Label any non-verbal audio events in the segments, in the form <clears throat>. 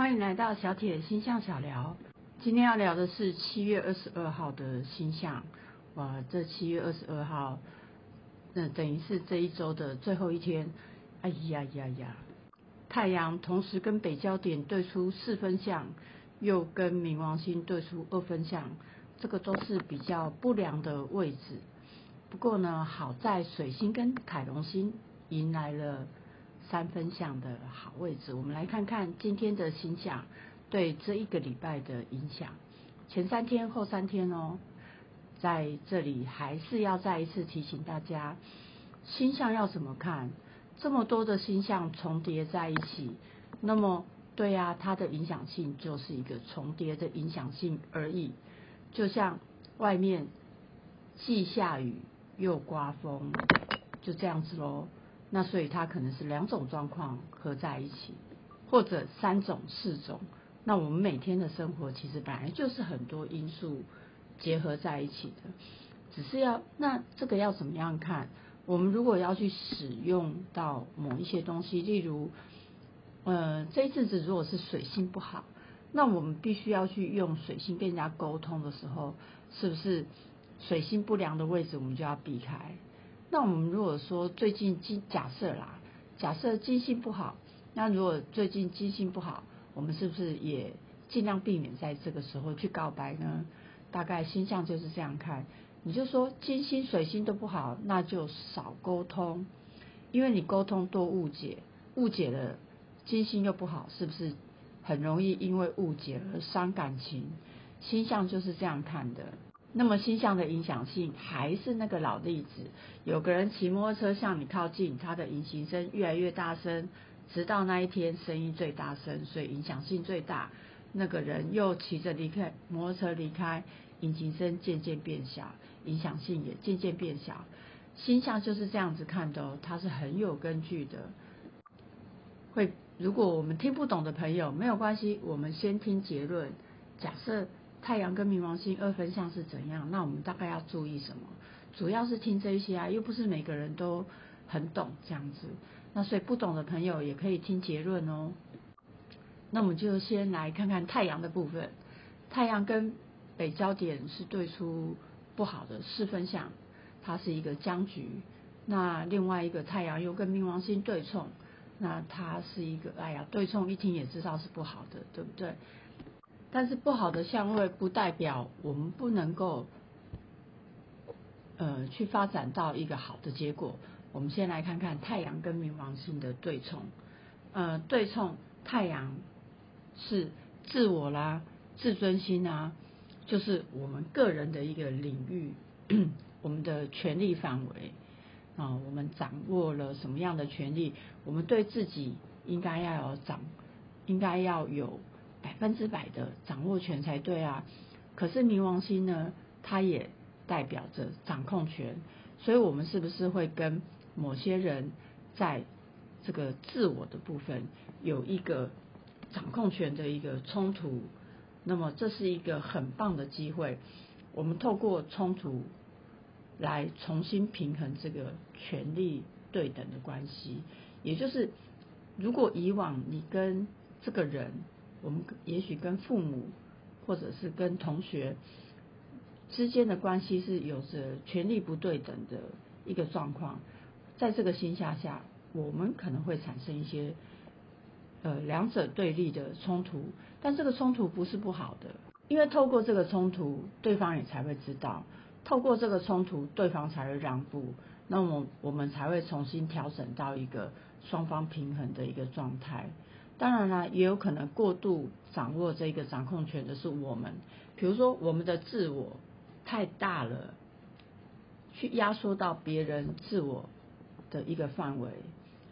欢迎来到小铁星象小聊。今天要聊的是七月二十二号的星象。哇，这七月二十二号，那等于是这一周的最后一天。哎呀呀呀！太阳同时跟北焦点对出四分相，又跟冥王星对出二分相，这个都是比较不良的位置。不过呢，好在水星跟凯龙星迎来了。三分相的好位置，我们来看看今天的星象对这一个礼拜的影响。前三天、后三天哦，在这里还是要再一次提醒大家，星象要怎么看？这么多的星象重叠在一起，那么对呀，它的影响性就是一个重叠的影响性而已。就像外面既下雨又刮风，就这样子喽。那所以它可能是两种状况合在一起，或者三种、四种。那我们每天的生活其实本来就是很多因素结合在一起的，只是要那这个要怎么样看？我们如果要去使用到某一些东西，例如，呃，这一阵子如果是水性不好，那我们必须要去用水性跟人家沟通的时候，是不是水性不良的位置我们就要避开？那我们如果说最近金假设啦，假设金星不好，那如果最近金星不好，我们是不是也尽量避免在这个时候去告白呢？大概星象就是这样看，你就说金星水星都不好，那就少沟通，因为你沟通多误解，误解了金星又不好，是不是很容易因为误解而伤感情？星象就是这样看的。那么星象的影响性还是那个老例子，有个人骑摩托车向你靠近，他的引擎声越来越大声，直到那一天声音最大声，所以影响性最大。那个人又骑着离开摩托车离开，引擎声渐渐变小，影响性也渐渐变小。星象就是这样子看的哦，它是很有根据的。会，如果我们听不懂的朋友没有关系，我们先听结论。假设。太阳跟冥王星二分相是怎样？那我们大概要注意什么？主要是听这些啊，又不是每个人都很懂这样子。那所以不懂的朋友也可以听结论哦。那我们就先来看看太阳的部分。太阳跟北焦点是对出不好的四分相，它是一个僵局。那另外一个太阳又跟冥王星对冲，那它是一个哎呀，对冲一听也知道是不好的，对不对？但是不好的相位不代表我们不能够，呃，去发展到一个好的结果。我们先来看看太阳跟冥王星的对冲，呃，对冲太阳是自我啦、自尊心啊，就是我们个人的一个领域，<clears throat> 我们的权利范围啊，我们掌握了什么样的权利？我们对自己应该要有掌，应该要有。百分之百的掌握权才对啊！可是冥王星呢，它也代表着掌控权，所以我们是不是会跟某些人在这个自我的部分有一个掌控权的一个冲突？那么这是一个很棒的机会，我们透过冲突来重新平衡这个权力对等的关系。也就是，如果以往你跟这个人，我们也许跟父母，或者是跟同学之间的关系是有着权力不对等的一个状况，在这个心下下，我们可能会产生一些呃两者对立的冲突，但这个冲突不是不好的，因为透过这个冲突，对方也才会知道，透过这个冲突，对方才会让步，那么我们才会重新调整到一个双方平衡的一个状态。当然啦，也有可能过度掌握这个掌控权的是我们，比如说我们的自我太大了，去压缩到别人自我的一个范围，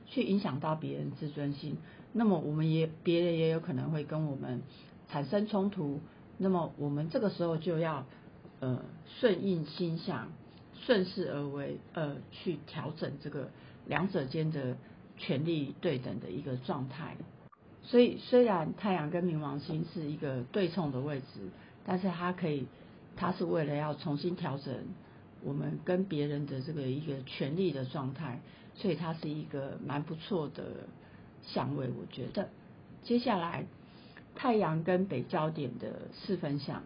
去影响到别人自尊心，那么我们也别人也有可能会跟我们产生冲突，那么我们这个时候就要呃顺应心象，顺势而为，呃去调整这个两者间的权力对等的一个状态。所以，虽然太阳跟冥王星是一个对冲的位置，但是它可以，它是为了要重新调整我们跟别人的这个一个权力的状态，所以它是一个蛮不错的相位，我觉得。接下来，太阳跟北焦点的四分相。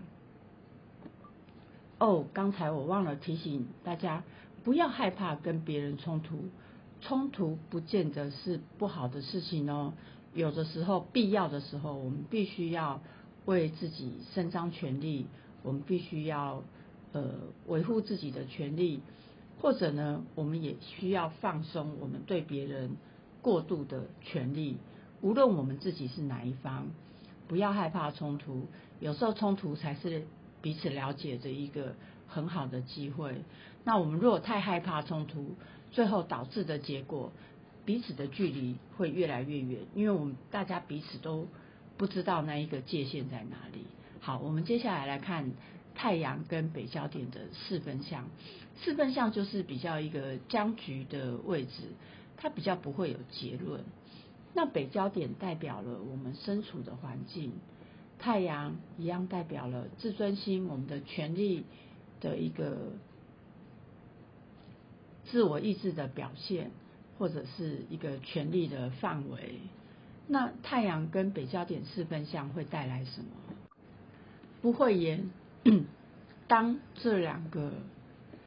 哦，刚才我忘了提醒大家，不要害怕跟别人冲突，冲突不见得是不好的事情哦。有的时候，必要的时候，我们必须要为自己伸张权利，我们必须要呃维护自己的权利，或者呢，我们也需要放松我们对别人过度的权利。无论我们自己是哪一方，不要害怕冲突，有时候冲突才是彼此了解的一个很好的机会。那我们如果太害怕冲突，最后导致的结果。彼此的距离会越来越远，因为我们大家彼此都不知道那一个界限在哪里。好，我们接下来来看太阳跟北焦点的四分相。四分相就是比较一个僵局的位置，它比较不会有结论。那北焦点代表了我们身处的环境，太阳一样代表了自尊心，我们的权利的一个自我意志的表现。或者是一个权力的范围，那太阳跟北焦点四分相会带来什么？不会言，当这两个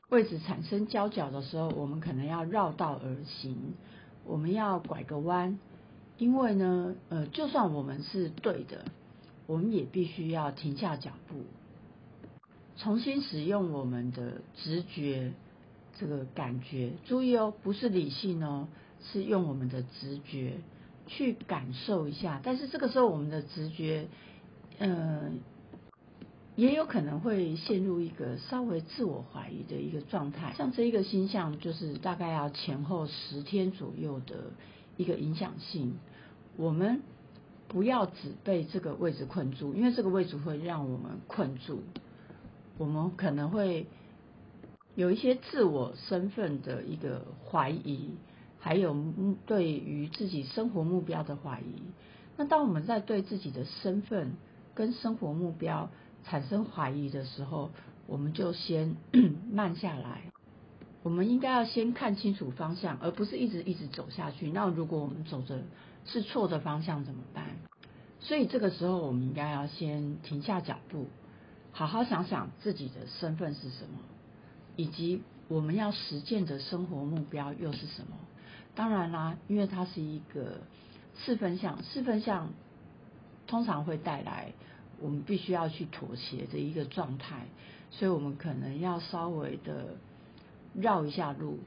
位置产生交角的时候，我们可能要绕道而行，我们要拐个弯，因为呢，呃，就算我们是对的，我们也必须要停下脚步，重新使用我们的直觉。这个感觉，注意哦，不是理性哦，是用我们的直觉去感受一下。但是这个时候，我们的直觉，呃，也有可能会陷入一个稍微自我怀疑的一个状态。像这一个星象，就是大概要前后十天左右的一个影响性。我们不要只被这个位置困住，因为这个位置会让我们困住，我们可能会。有一些自我身份的一个怀疑，还有对于自己生活目标的怀疑。那当我们在对自己的身份跟生活目标产生怀疑的时候，我们就先 <clears throat> 慢下来。我们应该要先看清楚方向，而不是一直一直走下去。那如果我们走着是错的方向怎么办？所以这个时候，我们应该要先停下脚步，好好想想自己的身份是什么。以及我们要实践的生活目标又是什么？当然啦，因为它是一个四分项，四分项通常会带来我们必须要去妥协的一个状态，所以我们可能要稍微的绕一下路，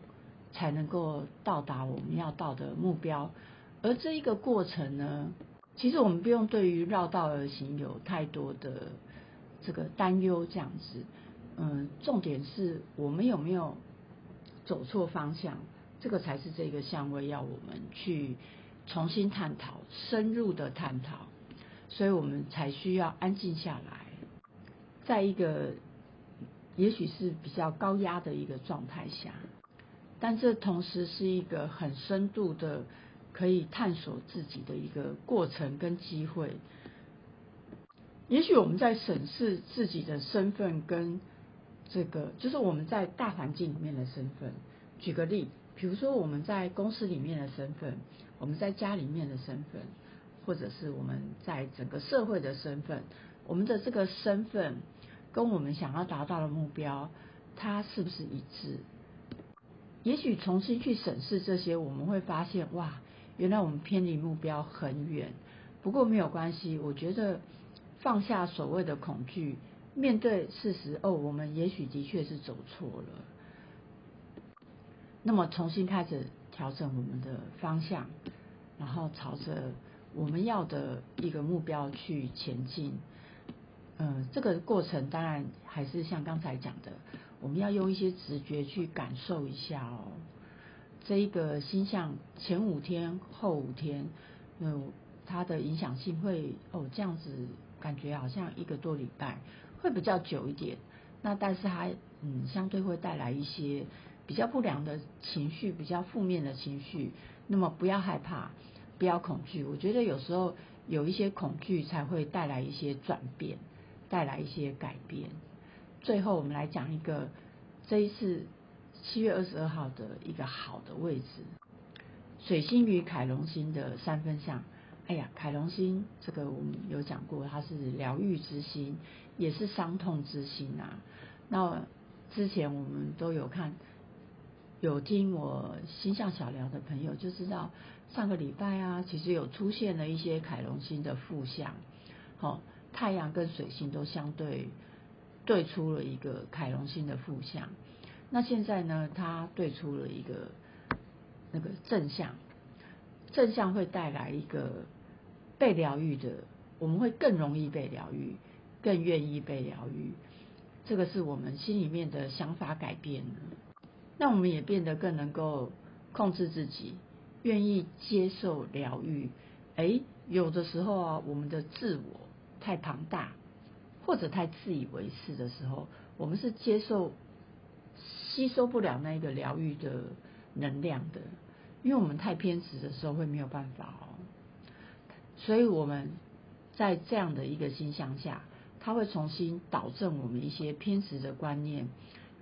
才能够到达我们要到的目标。而这一个过程呢，其实我们不用对于绕道而行有太多的这个担忧，这样子。嗯，重点是我们有没有走错方向，这个才是这个相位要我们去重新探讨、深入的探讨，所以我们才需要安静下来，在一个也许是比较高压的一个状态下，但这同时是一个很深度的可以探索自己的一个过程跟机会。也许我们在审视自己的身份跟。这个就是我们在大环境里面的身份。举个例，比如说我们在公司里面的身份，我们在家里面的身份，或者是我们在整个社会的身份，我们的这个身份跟我们想要达到的目标，它是不是一致？也许重新去审视这些，我们会发现，哇，原来我们偏离目标很远。不过没有关系，我觉得放下所谓的恐惧。面对事实，哦，我们也许的确是走错了。那么重新开始调整我们的方向，然后朝着我们要的一个目标去前进。嗯，这个过程当然还是像刚才讲的，我们要用一些直觉去感受一下哦。这一个星象前五天、后五天，嗯，它的影响性会哦这样子，感觉好像一个多礼拜。会比较久一点，那但是它嗯相对会带来一些比较不良的情绪，比较负面的情绪。那么不要害怕，不要恐惧。我觉得有时候有一些恐惧才会带来一些转变，带来一些改变。最后我们来讲一个这一次七月二十二号的一个好的位置，水星与凯龙星的三分相。哎呀，凯龙星这个我们有讲过，它是疗愈之星，也是伤痛之心啊。那之前我们都有看，有听我心象小聊的朋友就知道，上个礼拜啊，其实有出现了一些凯龙星的负相，好，太阳跟水星都相对对出了一个凯龙星的负相。那现在呢，它对出了一个那个正向，正向会带来一个被疗愈的，我们会更容易被疗愈，更愿意被疗愈。这个是我们心里面的想法改变了，那我们也变得更能够控制自己，愿意接受疗愈。哎，有的时候啊，我们的自我太庞大，或者太自以为是的时候，我们是接受。吸收不了那个疗愈的能量的，因为我们太偏执的时候会没有办法哦。所以我们在这样的一个心象下，它会重新导正我们一些偏执的观念、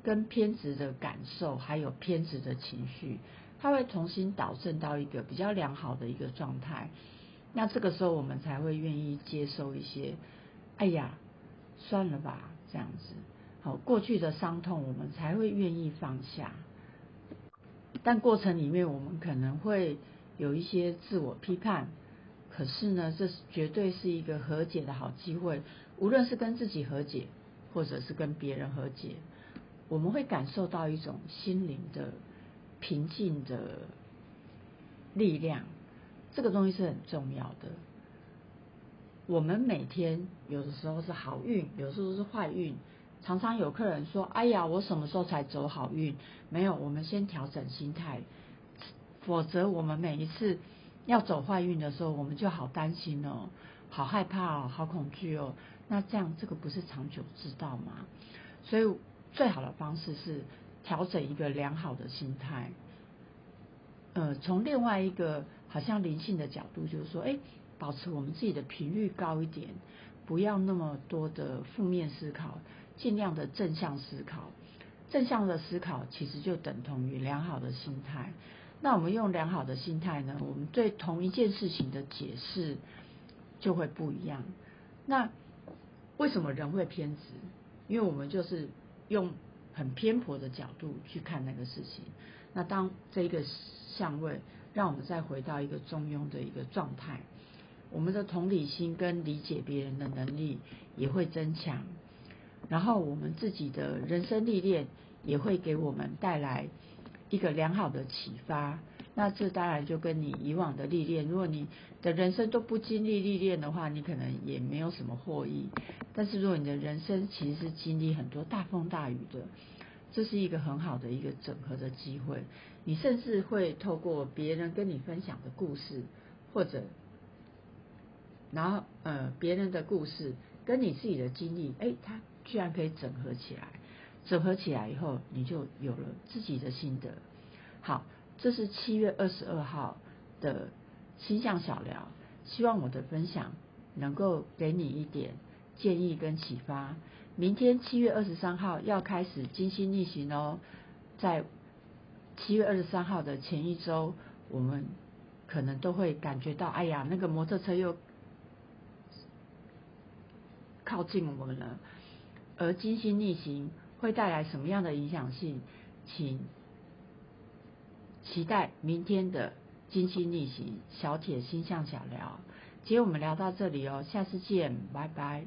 跟偏执的感受，还有偏执的情绪，它会重新导正到一个比较良好的一个状态。那这个时候我们才会愿意接受一些，哎呀，算了吧，这样子。好过去的伤痛，我们才会愿意放下。但过程里面，我们可能会有一些自我批判。可是呢，这是绝对是一个和解的好机会。无论是跟自己和解，或者是跟别人和解，我们会感受到一种心灵的平静的力量。这个东西是很重要的。我们每天有的时候是好运，有时候是坏运。常常有客人说：“哎呀，我什么时候才走好运？”没有，我们先调整心态，否则我们每一次要走坏运的时候，我们就好担心哦，好害怕哦，好恐惧哦。那这样这个不是长久之道吗？所以最好的方式是调整一个良好的心态。呃，从另外一个好像灵性的角度，就是说，哎，保持我们自己的频率高一点，不要那么多的负面思考。尽量的正向思考，正向的思考其实就等同于良好的心态。那我们用良好的心态呢，我们对同一件事情的解释就会不一样。那为什么人会偏执？因为我们就是用很偏颇的角度去看那个事情。那当这个相位让我们再回到一个中庸的一个状态，我们的同理心跟理解别人的能力也会增强。然后我们自己的人生历练也会给我们带来一个良好的启发。那这当然就跟你以往的历练，如果你的人生都不经历历练的话，你可能也没有什么获益。但是如果你的人生其实是经历很多大风大雨的，这是一个很好的一个整合的机会。你甚至会透过别人跟你分享的故事，或者然后呃别人的故事跟你自己的经历，哎，他。居然可以整合起来，整合起来以后，你就有了自己的心得。好，这是七月二十二号的星象小聊，希望我的分享能够给你一点建议跟启发。明天七月二十三号要开始金星逆行哦，在七月二十三号的前一周，我们可能都会感觉到，哎呀，那个摩托车又靠近我们了。而金星逆行会带来什么样的影响性？请期待明天的金星逆行小铁星象小聊。今天我们聊到这里哦，下次见，拜拜。